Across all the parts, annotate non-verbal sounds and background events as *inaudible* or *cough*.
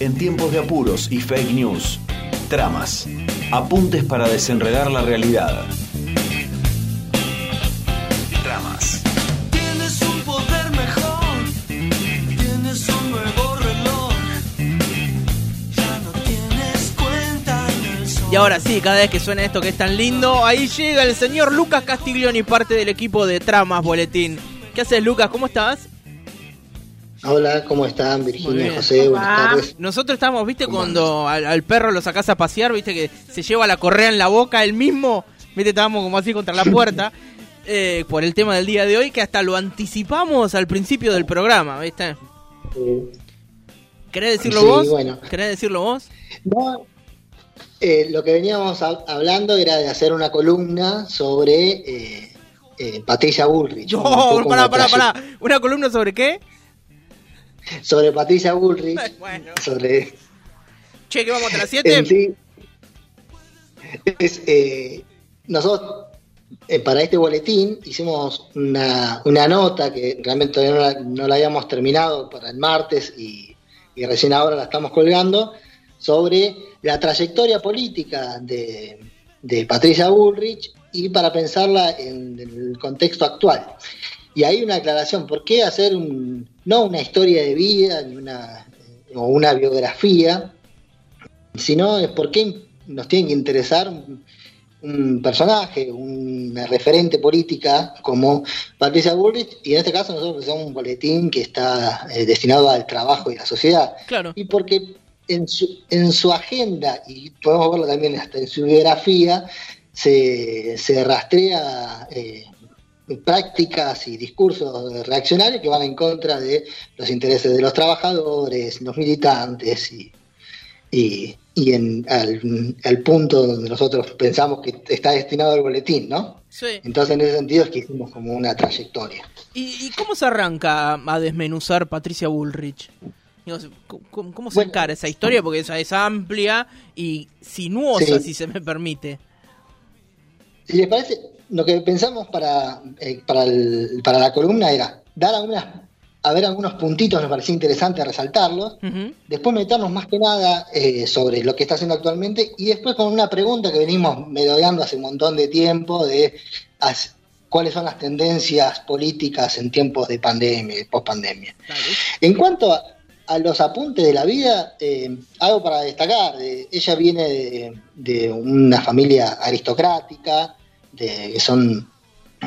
en tiempos de apuros y fake news. Tramas. Apuntes para desenredar la realidad. Tramas. Tienes un poder mejor, tienes un nuevo reloj. Ya no tienes cuenta del sol. Y ahora sí, cada vez que suena esto que es tan lindo, ahí llega el señor Lucas Castiglioni, parte del equipo de Tramas Boletín. ¿Qué haces, Lucas? ¿Cómo estás? Hola, ¿cómo están? Virginia. José, buenas tardes. Nosotros estamos, ¿viste? ¿Cómo Cuando al, al perro lo sacás a pasear, ¿viste? Que se lleva la correa en la boca él mismo. ¿Viste? Estábamos como así contra la puerta. *laughs* eh, por el tema del día de hoy, que hasta lo anticipamos al principio del programa, ¿viste? Eh, ¿Querés decirlo Sí, vos? bueno. ¿Querés decirlo vos? no, eh, lo que veníamos hab- hablando era de hacer una columna sobre eh, eh, Patricia Bullrich. Poco pará, pará, pará. ¿Una columna sobre qué? Sobre Patricia Bullrich, *laughs* Bueno. sobre Che, que vamos a las *laughs* 7. en sí. Es, eh, nosotros eh, para este boletín hicimos una, una nota que realmente todavía no la, no la habíamos terminado para el martes y, y recién ahora la estamos colgando sobre la trayectoria política de, de Patricia Bullrich y para pensarla en el contexto actual. Y hay una aclaración, ¿por qué hacer un, no una historia de vida ni una, o una biografía, sino es por qué nos tiene que interesar un, un personaje, una referente política como Patricia Bullrich, y en este caso nosotros somos un boletín que está eh, destinado al trabajo y a la sociedad. Claro. Y porque en su, en su agenda, y podemos verlo también hasta en su biografía, se, se rastrea eh, prácticas y discursos reaccionarios que van en contra de los intereses de los trabajadores, los militantes y, y, y en, al, al punto donde nosotros pensamos que está destinado el boletín, ¿no? Sí. Entonces en ese sentido es que hicimos como una trayectoria. ¿Y, y cómo se arranca a, desmenuzar Patricia Bullrich? ¿Cómo, cómo se Bueno. encara esa historia? Porque esa es amplia y sinuosa, Sí. si se me permite. Si les parece, lo que pensamos para, eh, para, el- para la columna era dar algunas, a ver algunos puntitos, nos parecía interesante resaltarlos, después meternos más que nada eh, sobre lo que está haciendo actualmente y después con una pregunta que venimos merodeando hace un montón de tiempo de as- cuáles son las tendencias políticas en tiempos de pandemia y post-pandemia. Dale. En cuanto a, a los apuntes de la vida, eh, algo para destacar, ella viene de, de una familia aristocrática, de, que son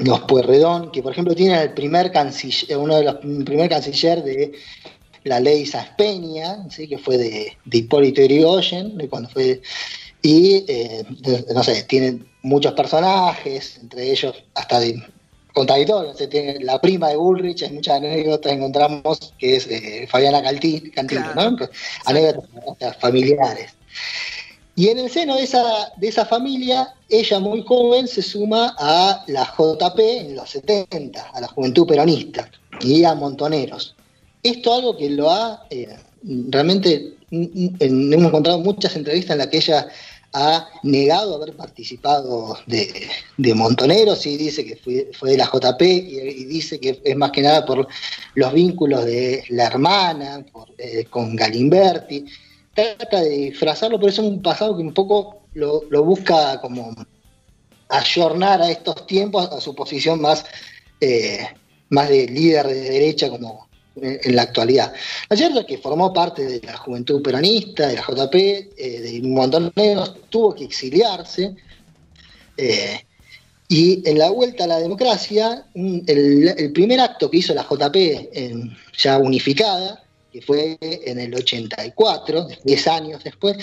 los Pueyrredón, que por ejemplo tienen el primer canciller, uno de los primer canciller de la ley Saspeña, ¿sí? que fue de, de Hipólito Yrigoyen, de cuando fue y eh, no sé, tienen muchos personajes, entre ellos hasta de contradictorios, se tiene la prima de Bullrich, hay muchas anécdotas encontramos que es eh, Fabiana Cantilo, Claro. ¿no? anécdotas familiares. Y en el seno de esa, de esa familia, ella muy joven se suma a la JP en los 70, a la Juventud Peronista y a Montoneros. Esto algo que lo ha eh, realmente, en- hemos encontrado muchas entrevistas en las que ella ha negado haber participado de, de Montoneros y dice que fue, fue de la JP y, y dice que es más que nada por los vínculos de la hermana por, eh, con Galimberti trata de disfrazarlo, pero es un pasado que un poco lo, busca como ayornar a estos tiempos a su posición más, eh, más de líder de derecha como en, en la actualidad. Es que formó parte de la juventud peronista, de la JP, eh, de un montón de años, tuvo que exiliarse. eh, y en la vuelta a la democracia, el, el primer acto que hizo la JP ya unificada, que fue en el 84, 10 años después,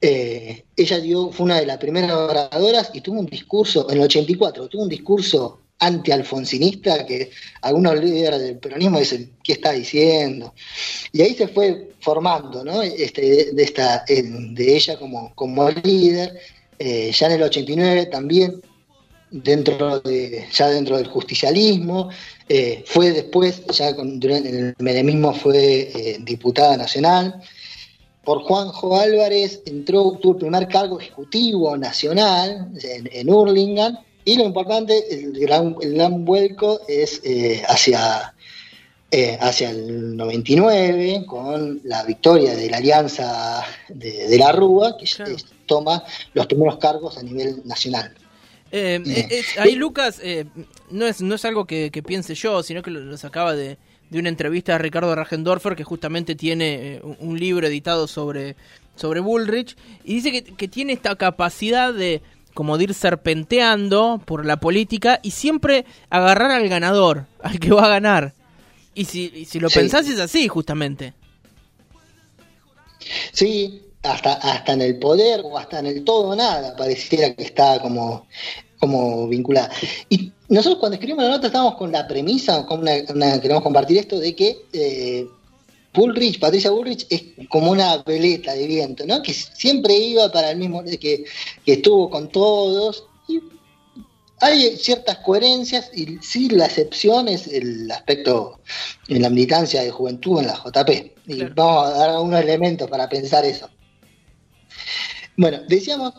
eh, ella dio, fue una de las primeras oradoras y tuvo un discurso, en el 84, tuvo un discurso anti-alfonsinista que algunos líderes del peronismo dicen, ¿qué está diciendo? Y ahí se fue formando, ¿no? Este, de, esta, de ella como, como líder. Eh, ya en el 89 también dentro de, ya dentro del justicialismo, eh, fue después, ya con, durante el menemismo fue eh, diputada nacional. Por Juanjo Álvarez entró, tuvo el primer cargo ejecutivo nacional en, en Hurlingham, y lo importante, el gran, el gran vuelco es eh, hacia eh, hacia el 99 con la victoria de la Alianza de, de la Rúa, que Claro. toma los primeros cargos a nivel nacional. Eh, eh, es- ahí Lucas, eh, no, es, no es algo que, que piense yo, sino que lo, lo sacaba de, de una entrevista a Ricardo Ragendorfer, que justamente tiene eh, un, un libro editado sobre, sobre Bullrich, y dice que, que tiene esta capacidad de como de ir serpenteando por la política y siempre agarrar al ganador, al que va a ganar. Y si, y si lo Sí. pensás es así, justamente. Sí, hasta, hasta en el poder o hasta en el todo o nada pareciera que está como, como vinculada. Y nosotros cuando escribimos la nota estábamos con la premisa, con una, una- queremos compartir esto de que eh, Bullrich, Patricia Bullrich es como una veleta de viento, ¿no? Que siempre iba para el mismo, que, que estuvo con todos. Y hay ciertas coherencias y sí la excepción es el aspecto en la militancia de juventud en la JP. Y Claro. vamos a dar algunos elementos para pensar eso. Bueno, decíamos,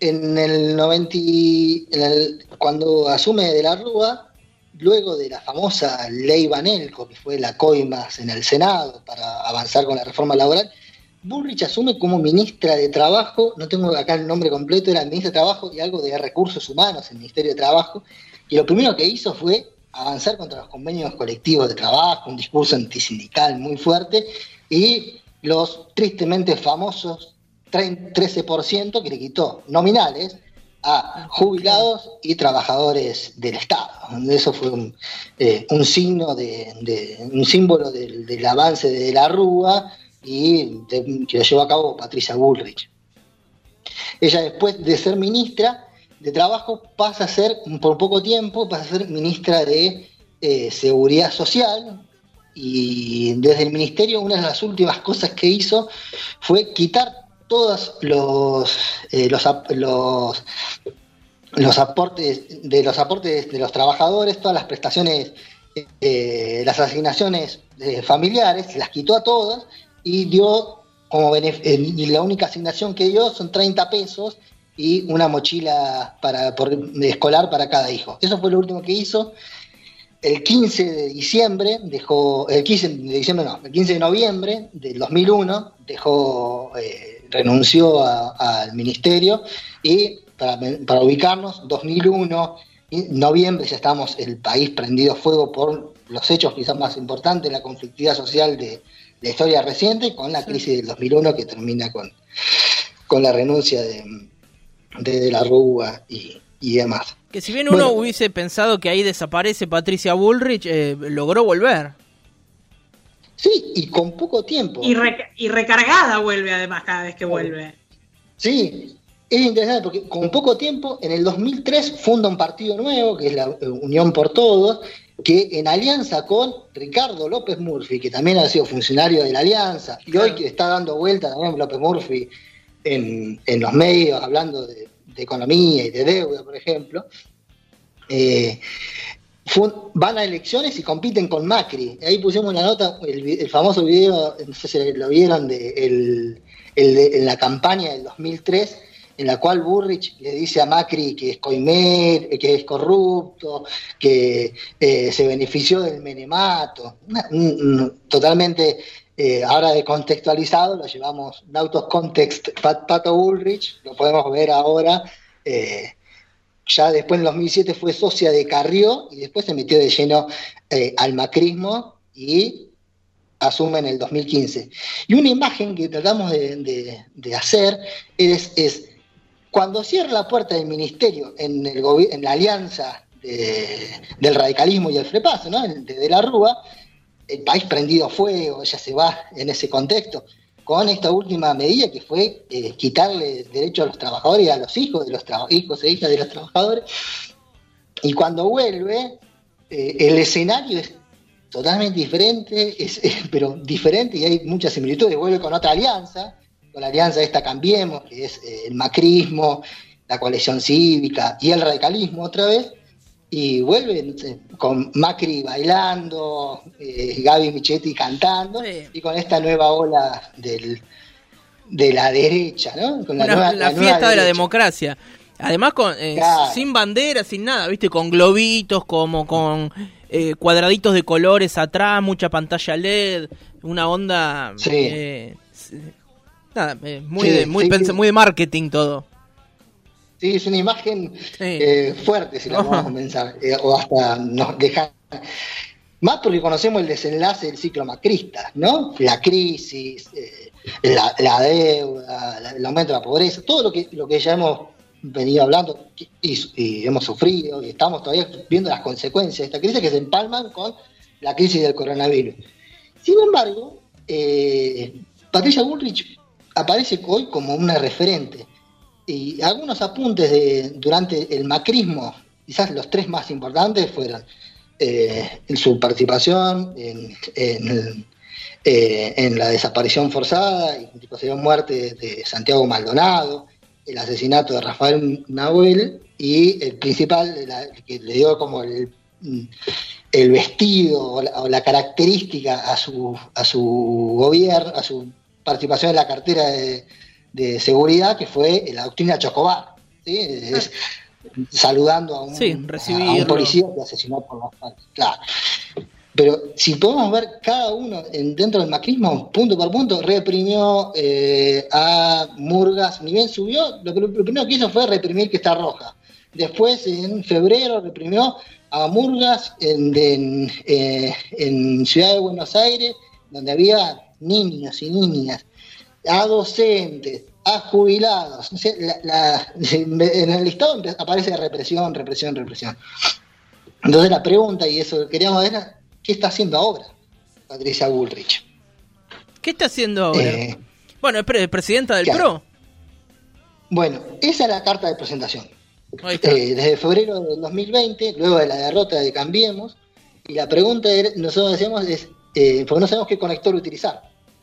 en el 90, y- en el- cuando asume de la Rúa, luego de la famosa ley Banelco, que fue la coimas en el Senado para avanzar con la reforma laboral, Bullrich asume como ministra de Trabajo, no tengo acá el nombre completo, era ministra de Trabajo y algo de Recursos Humanos, el Ministerio de Trabajo, y lo primero que hizo fue avanzar contra los convenios colectivos de trabajo, un discurso antisindical muy fuerte, y los tristemente famosos 30 13% que le quitó nominales a jubilados y trabajadores del Estado. Eso fue un, eh, signo de, un símbolo del, avance de la Rúa y que lo llevó a cabo Patricia Bullrich. Ella después de ser ministra de Trabajo pasa a ser, por poco tiempo, pasa a ser ministra de eh, Seguridad Social y desde el ministerio una de las últimas cosas que hizo fue quitar todos los, eh, los, los, aportes de los aportes de los trabajadores, todas las prestaciones, eh, las asignaciones eh, familiares, las quitó a todas y dio como y la única asignación que dio son 30 pesos y una mochila para por, escolar para cada hijo. Eso fue lo último que hizo. El 15 de diciembre dejó, el 15 de diciembre no, el 15 de noviembre del 2001 dejó, renunció al ministerio y para, para ubicarnos, 2001, y noviembre ya estamos el país prendido fuego por los hechos quizás más importantes, la conflictividad social de la historia reciente, con la crisis del 2001 que termina con, con la renuncia de, de, de la Rúa y, y demás. Que si bien uno Bueno. hubiese pensado que ahí desaparece Patricia Bullrich, eh, logró volver. Sí, y con poco tiempo. Y, re- y recargada vuelve además cada vez que vuelve. Sí, es interesante porque con poco tiempo, en el 2003 funda un partido nuevo, que es la eh, Unión por Todos, que en alianza con Ricardo López Murphy, que también ha sido funcionario de la alianza, y hoy que está dando vuelta también López Murphy en, en los medios, hablando de, de economía y de deuda, por ejemplo, eh, van a elecciones y compiten con Macri. Ahí pusimos la nota, el, famoso video, no sé si lo vieron, de, en la campaña del 2003, en la cual Burrich le dice a Macri que es coimer, que es corrupto, que eh, se benefició del menemato. Totalmente, eh, ahora de contextualizado, lo llevamos un out of context, Pat- Pato Bullrich, lo podemos ver ahora. eh, ya después en 2007 fue socia de Carrió y después se metió de lleno eh, al macrismo y asume en el 2015. Y una imagen que tratamos de, hacer es, cuando cierra la puerta del ministerio en, la alianza de- del radicalismo y el frepaso, ¿no? De, de la Rúa, el país prendido a fuego, ella se va en ese contexto, con esta última medida que fue eh, quitarle derecho a los trabajadores y a los hijos de los hijos e hijas de los trabajadores. Y cuando vuelve, eh, el escenario es totalmente diferente, es, es- *laughs* pero diferente y hay muchas similitudes. Vuelve con otra alianza, con la alianza esta Cambiemos, que es eh, el macrismo, la coalición cívica y el radicalismo otra vez, y vuelve no sé, con Macri bailando, eh, Gaby Michetti cantando, Sí. y con esta nueva ola del, de la derecha, ¿no? Con la, Una- nueva- la nueva fiesta de la democracia. Además, con, eh, Claro. sin bandera, sin nada, ¿viste? Con globitos, como con eh, cuadraditos de colores atrás, mucha pantalla LED, una onda... Sí. eh, nada, eh, muy, Sí, de, muy, muy de marketing todo. Sí, es una imagen Sí. eh, fuerte, si la vamos a pensar, eh, o hasta nos deja más porque conocemos el desenlace del ciclo macrista, ¿no? La crisis, eh, la, la deuda, la- el aumento de la pobreza, todo lo que, lo que ya hemos venido hablando y, y hemos sufrido y estamos todavía viendo las consecuencias de esta crisis que se empalman con la crisis del coronavirus. Sin embargo, Patricia Bullrich aparece hoy como una referente y algunos apuntes durante el macrismo, quizás los tres más importantes fueron eh, su participación eh, en la desaparición forzada y posterior muerte de Santiago Maldonado, el asesinato de Rafael Nahuel y el principal, que le dio como el, el vestido o la, o la característica a su, a su gobierno, a su participación en la cartera de, de seguridad, que fue la doctrina Chocobar. ¿sí? Es- saludando a un, Sí, a- a un recibirlo. policía que asesinó por la espalda. Claro. Pero si podemos ver cada uno en- dentro del macrismo, punto por punto, reprimió eh, a Murgas, ni bien subió, lo, que- lo primero que hizo fue reprimir que está roja. Después, en febrero, reprimió a Murgas en, en, eh, en Ciudad de Buenos Aires, donde había niños y niñas, a docentes, a jubilados. La- la- *laughs* en el listado aparece represión, represión, represión. Entonces la pregunta, y eso que queríamos ver, era, ¿qué está haciendo ahora Patricia Bullrich? ¿Qué está haciendo ahora? Eh, bueno, es pre- presidenta del claro. PRO. bueno, esa es la carta de presentación. Ahí está. Eh, desde febrero del 2020, luego de la derrota de Cambiemos, y la pregunta nosotros decíamos es, eh, porque no sabemos qué conector utilizar.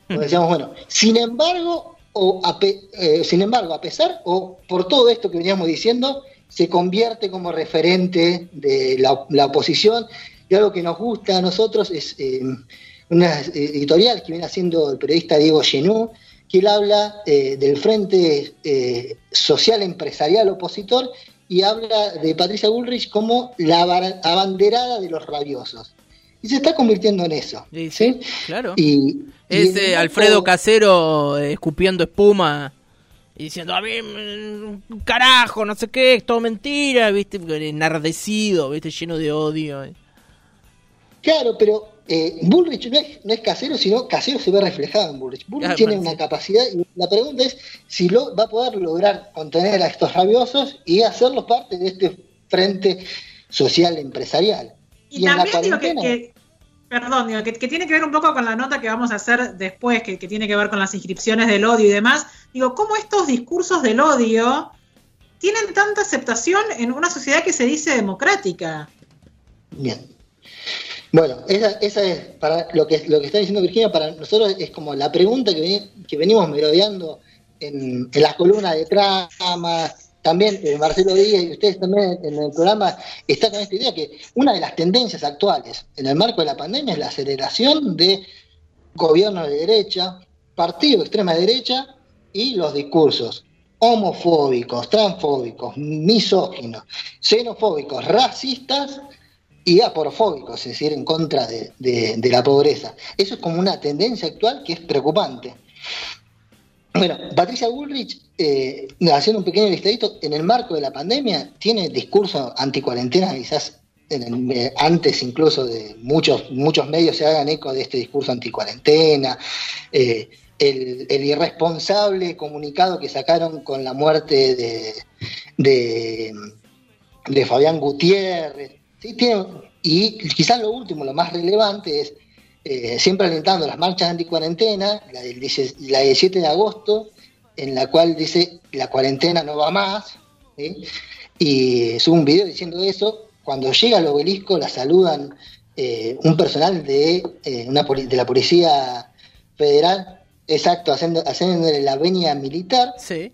Decíamos, bueno, sin embargo, o a pe- eh, sin embargo, a pesar o por todo esto que veníamos diciendo, se convierte como referente de la, oposición y algo que nos gusta a nosotros es eh, una editorial que viene haciendo el periodista Diego Genú, que él habla eh, del Frente Social Empresarial Opositor y habla de Patricia Bullrich como la aba- abanderada de los rabiosos. Y se está convirtiendo en eso. Sí, ¿sí? claro. Y, Es eh, Alfredo Casero eh, escupiendo espuma y diciendo, a mí, mm, carajo, no sé qué, es todo mentira, viste, enardecido, viste, lleno de odio. eh. Claro, pero eh, Bullrich no es, no es casero, sino casero se ve reflejado en Bullrich. Bullrich tiene una capacidad y la pregunta es si lo va a poder lograr contener a estos rabiosos y hacerlos parte de este frente social empresarial. Y, también digo que, que- perdón, digo, que, que tiene que ver un poco con la nota que vamos a hacer después, que, que tiene que ver con las inscripciones del odio y demás. Digo, ¿cómo estos discursos del odio tienen tanta aceptación en una sociedad que se dice democrática? Bien. Bueno, esa, esa es para lo que lo que está diciendo Virginia para nosotros es como la pregunta que, veni- que venimos merodeando en, en las columnas de trama, también eh, Marcelo Díaz y ustedes también en el programa está con esta idea que una de las tendencias actuales en el marco de la pandemia es la aceleración de gobiernos de derecha, partidos de extrema derecha y los discursos homofóbicos, transfóbicos, misóginos, xenofóbicos, racistas y aporofóbicos, es decir, en contra de la pobreza. Eso es como una tendencia actual que es preocupante. Bueno, Patricia Bullrich, eh, haciendo un pequeño listadito, en el marco de la pandemia, tiene discurso anticuarentena, quizás en el- eh, antes incluso de muchos, muchos medios se hagan eco de este discurso anticuarentena, eh, el, irresponsable comunicado que sacaron con la muerte de, de, Fabián Gutiérrez, y quizás lo último, lo más relevante es eh, siempre alentando las marchas anticuarentena, la del 10 la 17 de agosto, en la cual dice la cuarentena no va más, ¿sí? y sube un video diciendo eso. Cuando llega al obelisco la saludan eh, un personal de, eh, una de la Policía Federal, exacto, haciendo, haciéndole la venia militar, Sí.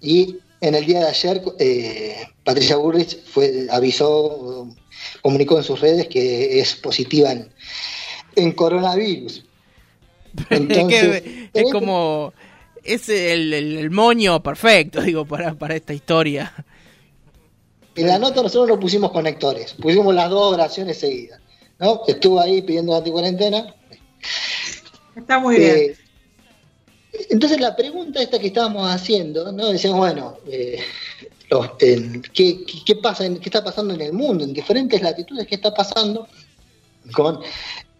y en el día de ayer eh, Patricia Burrich fue, avisó, comunicó en sus redes que es positiva en, en coronavirus. *laughs* Entonces, que es eh, como. Es el, el, el moño perfecto, *laughs* digo, para, para esta historia. En la nota nosotros no pusimos conectores, pusimos las dos oraciones seguidas. ¿no? Estuvo ahí pidiendo anticuarentena. Está muy bien. Eh, entonces la pregunta esta que estábamos haciendo, ¿no? Decíamos, bueno, eh, los- en- ¿qué, qué- qué pasa, en- qué está pasando en el mundo, en diferentes latitudes, qué está pasando con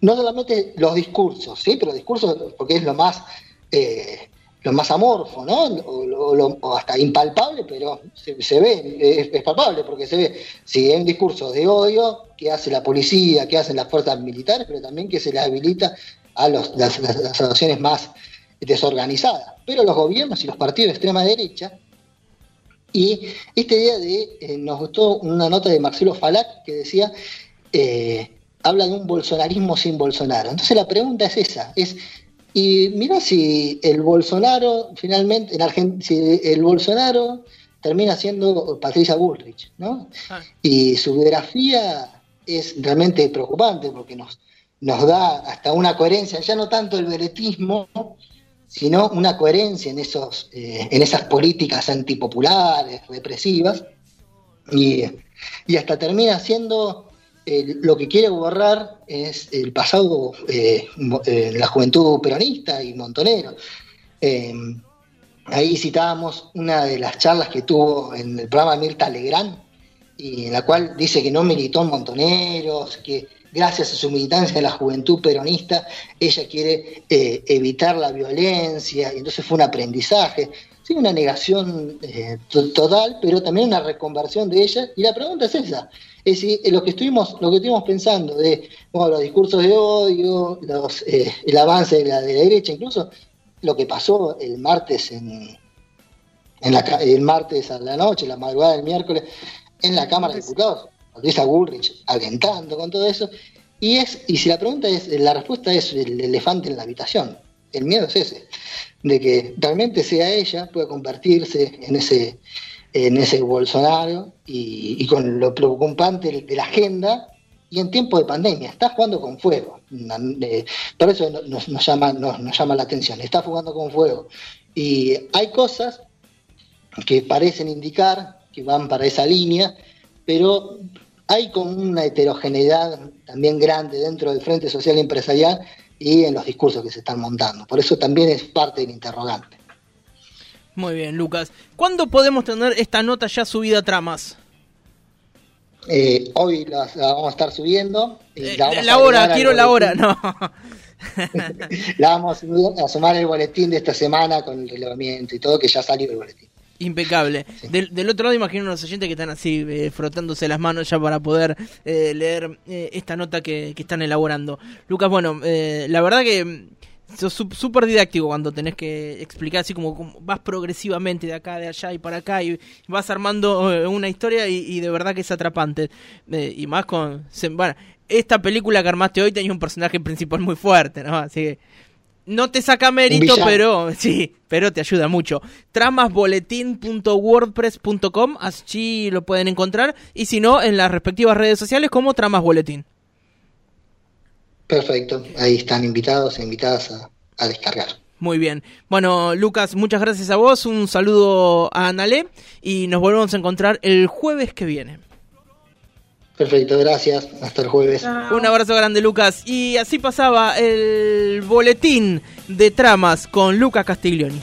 no solamente los discursos, sí, pero discursos porque es lo más eh, lo más amorfo, ¿no? O, hasta impalpable, pero se, ve, es, palpable porque se ve. Si hay un discurso de odio, que hace la policía, que hacen las fuerzas militares, pero también que se le habilita a las, las, más desorganizadas. Pero los gobiernos y los partidos de extrema derecha y este día de, eh, nos gustó una nota de Marcelo Falac que decía, eh, habla de un bolsonarismo sin Bolsonaro. Entonces la pregunta es esa, es, y mira si el Bolsonaro finalmente, en Argentina, si el Bolsonaro termina siendo Patricia Bullrich, ¿no? Ah. Y su biografía es realmente preocupante porque nos, nos da hasta una coherencia, ya no tanto el veretismo, sino una coherencia en, esos, eh, en esas políticas antipopulares, represivas, y, y hasta termina siendo lo que quiere borrar es el pasado, eh, eh, la juventud peronista y montonero. Eh, ahí citábamos una de las charlas que tuvo en el programa Mirta Legrand, y en la cual dice que no militó en Montoneros, que gracias a su militancia en la juventud peronista, ella quiere eh, evitar la violencia, y entonces fue un aprendizaje, sí, una negación eh, to- total, pero también una reconversión de ella, y la pregunta es esa, es si eh, lo que estuvimos, lo que estuvimos pensando de los discursos de odio, los, eh, el avance de la, de la derecha, incluso lo que pasó el martes en, en la, el martes a la noche, la madrugada del miércoles, en la Cámara de Diputados, Luisa Bullrich alentando con todo eso. Y es, y si la pregunta es, la respuesta es el elefante en la habitación. El miedo es ese, de que realmente sea ella, pueda convertirse en ese, en ese Bolsonaro y, con lo preocupante de la agenda y en tiempo de pandemia, está jugando con fuego. Eh, Por eso no- nos, llama, nos llama la atención, está jugando con fuego. Y hay cosas que parecen indicar que van para esa línea, pero hay como una heterogeneidad también grande dentro del Frente Social y Empresarial y en los discursos que se están montando. Por eso también es parte del interrogante. Muy bien, Lucas. ¿Cuándo podemos tener esta nota ya subida a tramas? Eh, hoy la, la vamos a estar subiendo. y Eh, la vamos la a hora, al quiero la hora, no. *laughs* La vamos a sumar el boletín de esta semana con el relevamiento y todo, que ya salió el boletín. Impecable. Del, del otro lado imagino unos oyentes que están así eh, frotándose las manos ya para poder eh, leer eh, esta nota que, que están elaborando. Lucas, bueno, eh, la verdad que mm, sos súper didáctico cuando tenés que explicar así como, como vas progresivamente de acá, de allá y para acá y vas armando eh, una historia y, y de verdad que es atrapante. Y más con... se- bueno, esta película que armaste hoy tenía un personaje principal muy fuerte, ¿no? Así que... No te saca mérito, pero *laughs* sí, pero te ayuda mucho. Tramasboletín.wordpress.com, allí lo pueden encontrar. Y si no, en las respectivas redes sociales como Tramas Boletín. Perfecto, ahí están invitados e invitadas a, a descargar. Muy bien. Bueno, Lucas, muchas gracias a vos. Un saludo a Analé. Y nos volvemos a encontrar el jueves que viene. Perfecto, gracias. Hasta el jueves. Chao. Un abrazo grande, Lucas. Y así pasaba el boletín de tramas con Lucas Castiglioni.